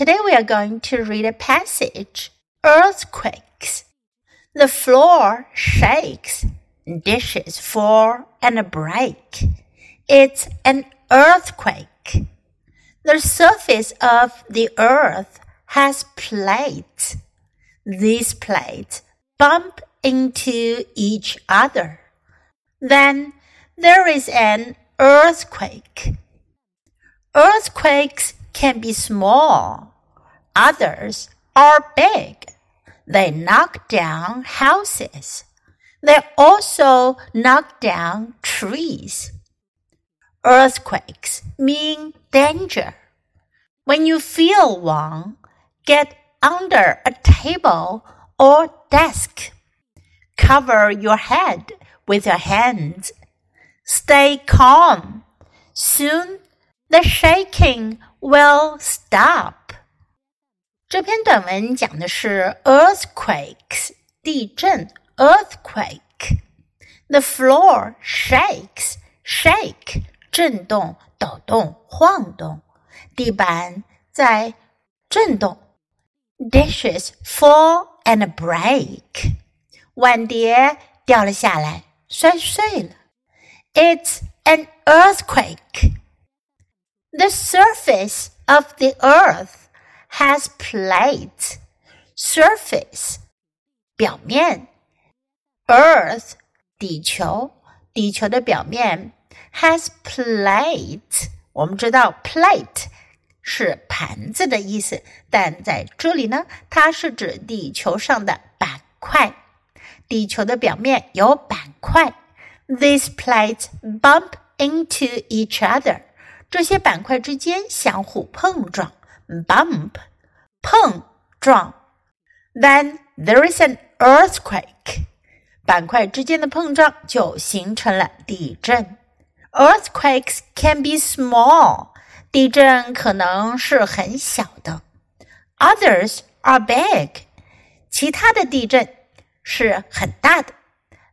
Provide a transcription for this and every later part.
Today we are going to read a passage Earthquakes. The floor shakes, dishes fall and a break. It's an earthquake. The surface of the earth has plates. These plates bump into each other. Then there is an earthquake. Earthquakes can be small Others are big. They knock down houses. They also knock down trees. Earthquakes mean danger. When you feel one, get under a table or desk. Cover your head with your hands. Stay calm. Soon the shaking will stop. 这篇短文讲的是 earthquakes 地震 earthquake。The floor shakes shake 震动抖动晃动，地板在震动。Dishes fall and break 碗碟掉了下来，摔碎了。It's an earthquake. The surface of the earth has plates. Surface 表面，Earth 地球，地球的表面 has plate。我们知道 plate 是盘子的意思，但在这里呢，它是指地球上的板块。地球的表面有板块，These plates bump into each other。 这些板块之间相互碰撞。bump 碰撞，then there is an earthquake，板块之间的碰撞就形成了地震。Earthquakes can be small，地震可能是很小的。Others are big，其他的地震是很大的。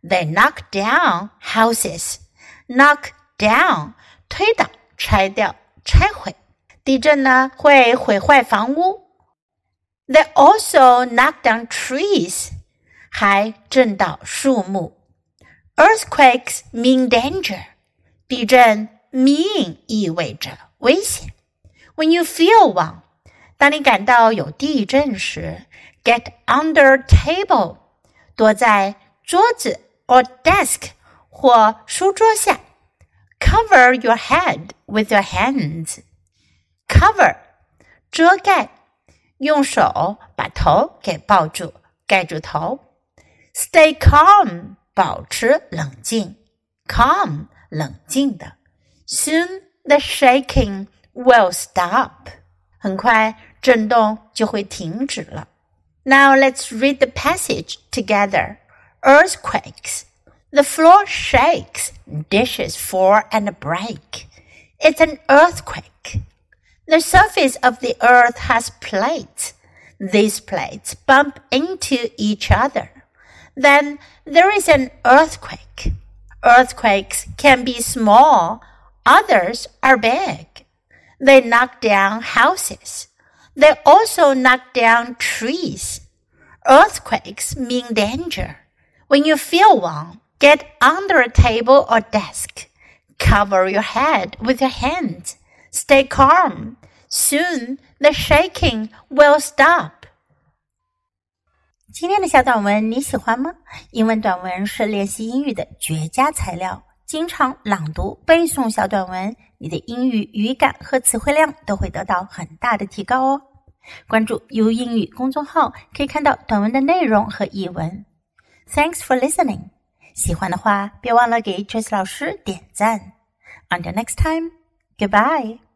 They knock down houses，knock down 推倒、 拆掉、拆毁。地震呢会毁坏房屋。They also knock down trees，还震倒树木。Earthquakes mean danger，地震 mean 意味着危险。When you feel one，当你感到有地震时，get under table，躲在桌子 or desk 或书桌下。 Cover your head with your hands。cover 遮盖，用手把头给抱住，盖住头。Stay calm 保持冷静，calm 冷静的。Soon the shaking will stop 很快震动就会停止了。Now let's read the passage together. Earthquakes. the floor shakes, dishes fall and break. It's an earthquake. The surface of the earth has plates. These plates bump into each other. Then there is an earthquake. Earthquakes can be small, others are big. They knock down houses. They also knock down trees. Earthquakes mean danger. When you feel one, get under a table or desk. Cover your head with your hands. Stay calm. Soon the shaking will stop. 今天的小短文你喜欢吗？英文短文是练习英语的绝佳材料。经常朗读、背诵小短文，你的英语语感和词汇量都会得到很大的提高哦。关注 U 英语公众号，可以看到短文的内容和译文。Thanks for listening。 喜欢的话，别忘了给 Trace 老师点赞。Until next time, goodbye.